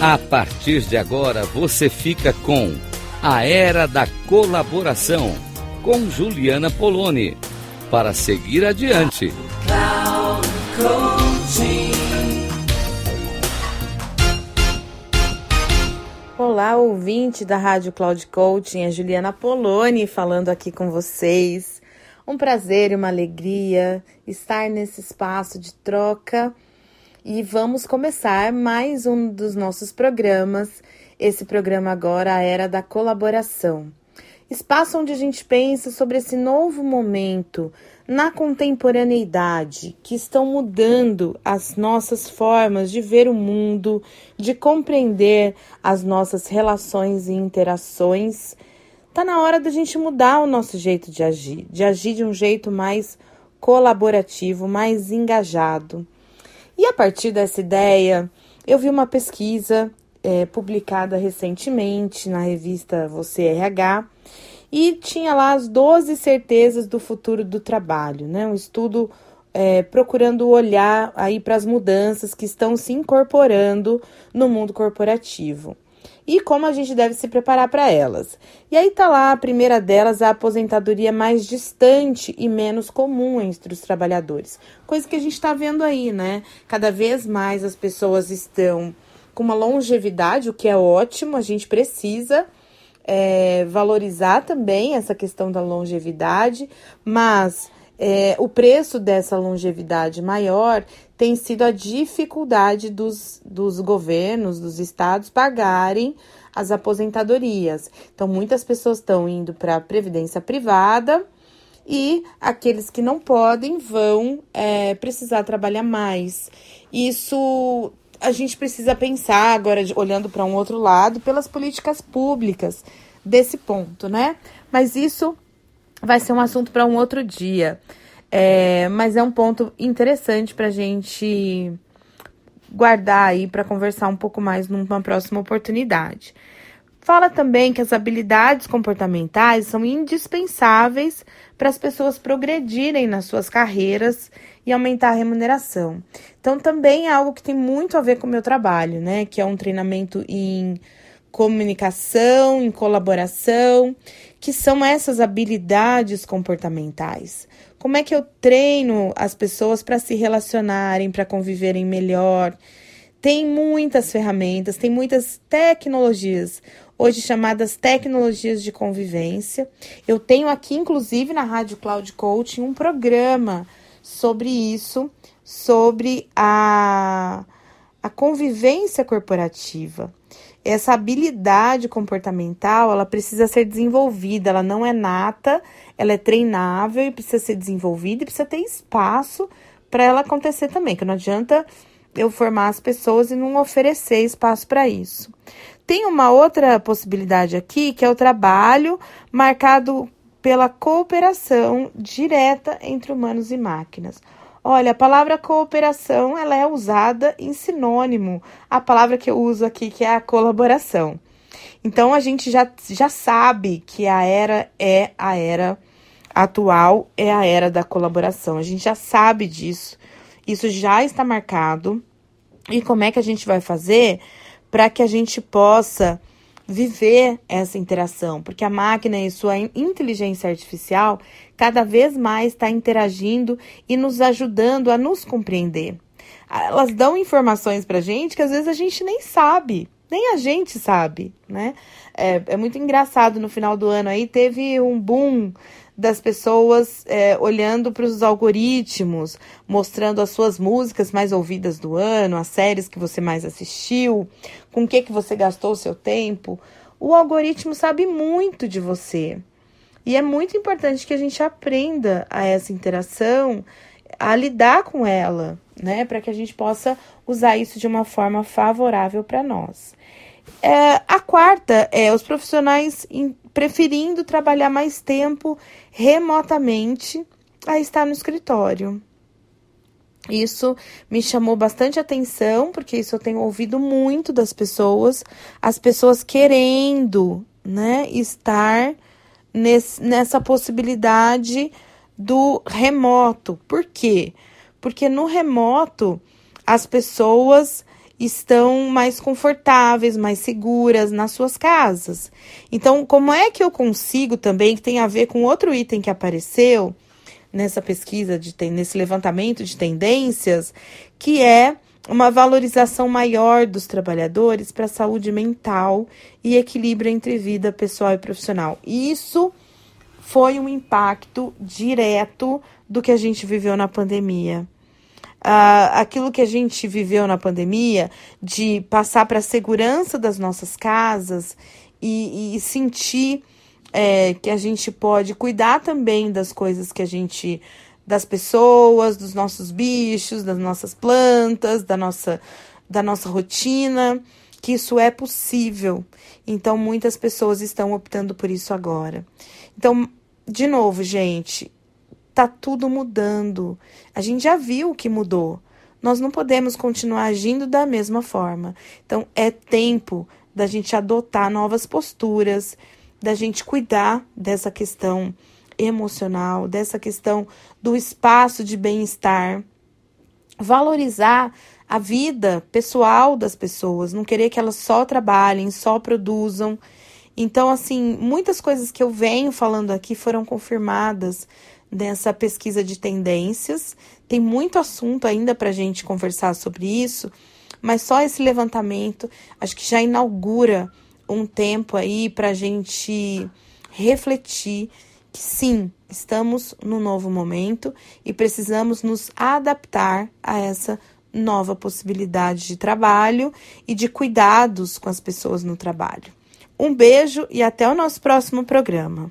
A partir de agora você fica com A Era da Colaboração com Juliana Poloni para seguir adiante. Olá, ouvinte da Rádio Cloud Coaching, é Juliana Poloni falando aqui com vocês. Um prazer e uma alegria estar nesse espaço de troca e vamos começar mais um dos nossos programas. Esse programa agora, a Era da Colaboração. Espaço onde a gente pensa sobre esse novo momento na contemporaneidade que estão mudando as nossas formas de ver o mundo, de compreender as nossas relações e interações. Tá na hora da gente mudar o nosso jeito de agir, de agir de um jeito mais colaborativo, mais engajado. E a partir dessa ideia, eu vi uma pesquisa é, publicada recentemente na revista Você RH e tinha lá as 12 certezas do futuro do trabalho, né? Um estudo é, procurando olhar aí para as mudanças que estão se incorporando no mundo corporativo e como a gente deve se preparar para elas. E aí tá lá a primeira delas, a aposentadoria mais distante e menos comum entre os trabalhadores. Coisa que a gente está vendo aí, né? Cada vez mais as pessoas estão com uma longevidade, o que é ótimo, a gente precisa é, valorizar também essa questão da longevidade, mas é, o preço dessa longevidade maior tem sido a dificuldade dos, dos governos, dos estados pagarem as aposentadorias. Então, muitas pessoas estão indo para a previdência privada e aqueles que não podem vão é, precisar trabalhar mais. Isso a gente precisa pensar agora, olhando para um outro lado, pelas políticas públicas desse ponto, né? Mas isso vai ser um assunto para um outro dia. É, mas é um ponto interessante para a gente guardar aí para conversar um pouco mais numa próxima oportunidade. Fala também que as habilidades comportamentais são indispensáveis para as pessoas progredirem nas suas carreiras e aumentar a remuneração. Então, também é algo que tem muito a ver com o meu trabalho, né? Que é um treinamento em comunicação, em colaboração, que são essas habilidades comportamentais. Como é que eu treino as pessoas para se relacionarem, para conviverem melhor? Tem muitas ferramentas, tem muitas tecnologias, hoje chamadas tecnologias de convivência. Eu tenho aqui, inclusive, na Rádio Cloud Coaching, um programa sobre isso, sobre a, a convivência corporativa. Essa habilidade comportamental, ela precisa ser desenvolvida, ela não é nata, ela é treinável e precisa ser desenvolvida e precisa ter espaço para ela acontecer também, que não adianta eu formar as pessoas e não oferecer espaço para isso. Tem uma outra possibilidade aqui, que é o trabalho marcado pela cooperação direta entre humanos e máquinas. Olha, a palavra cooperação ela é usada em sinônimo a palavra que eu uso aqui, que é a colaboração. Então a gente já, já sabe que a era é a era atual, é a era da colaboração. A gente já sabe disso. Isso já está marcado. E como é que a gente vai fazer para que a gente possa viver essa interação, porque a máquina e sua inteligência artificial cada vez mais está interagindo e nos ajudando a nos compreender. Elas dão informações para gente que às vezes a gente nem sabe, nem a gente sabe, né? É, é muito engraçado no final do ano aí teve um boom das pessoas é, olhando para os algoritmos, mostrando as suas músicas mais ouvidas do ano, as séries que você mais assistiu, com o que, que você gastou o seu tempo. O algoritmo sabe muito de você. E é muito importante que a gente aprenda a essa interação, a lidar com ela, né? Para que a gente possa usar isso de uma forma favorável para nós. É, a quarta é os profissionais preferindo trabalhar mais tempo remotamente a estar no escritório. Isso me chamou bastante atenção, porque isso eu tenho ouvido muito das pessoas, as pessoas querendo, né, estar nesse, nessa possibilidade do remoto. Por quê? Porque no remoto as pessoas estão mais confortáveis, mais seguras nas suas casas. Então, como é que eu consigo também, que tem a ver com outro item que apareceu nessa pesquisa, de, nesse levantamento de tendências, que é uma valorização maior dos trabalhadores para a saúde mental e equilíbrio entre vida pessoal e profissional. Isso foi um impacto direto do que a gente viveu na pandemia uh, aquilo que a gente viveu na pandemia, de passar para a segurança das nossas casas e, e sentir é, que a gente pode cuidar também das coisas que a gente. das pessoas, dos nossos bichos, das nossas plantas, da nossa, da nossa rotina, que isso é possível. Então, muitas pessoas estão optando por isso agora. Então, de novo, gente, Tá tudo mudando. A gente já viu o que mudou. Nós não podemos continuar agindo da mesma forma. Então, é tempo da gente adotar novas posturas, da gente cuidar dessa questão emocional, dessa questão do espaço de bem-estar, valorizar a vida pessoal das pessoas, não querer que elas só trabalhem, só produzam. Então, assim, muitas coisas que eu venho falando aqui foram confirmadas nessa pesquisa de tendências. Tem muito assunto ainda para a gente conversar sobre isso, mas só esse levantamento acho que já inaugura um tempo aí para a gente refletir que sim, estamos no novo momento e precisamos nos adaptar a essa nova possibilidade de trabalho e de cuidados com as pessoas no trabalho. Um beijo e até o nosso próximo programa.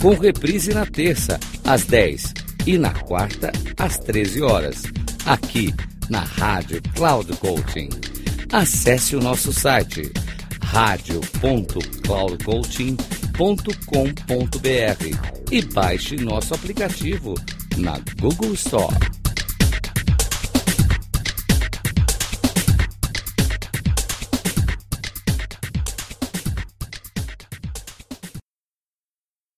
com reprise na terça, às 10 e na quarta, às 13 horas, aqui na Rádio Cloud Coaching. Acesse o nosso site radio.cloudcoaching.com.br e baixe nosso aplicativo na Google Store.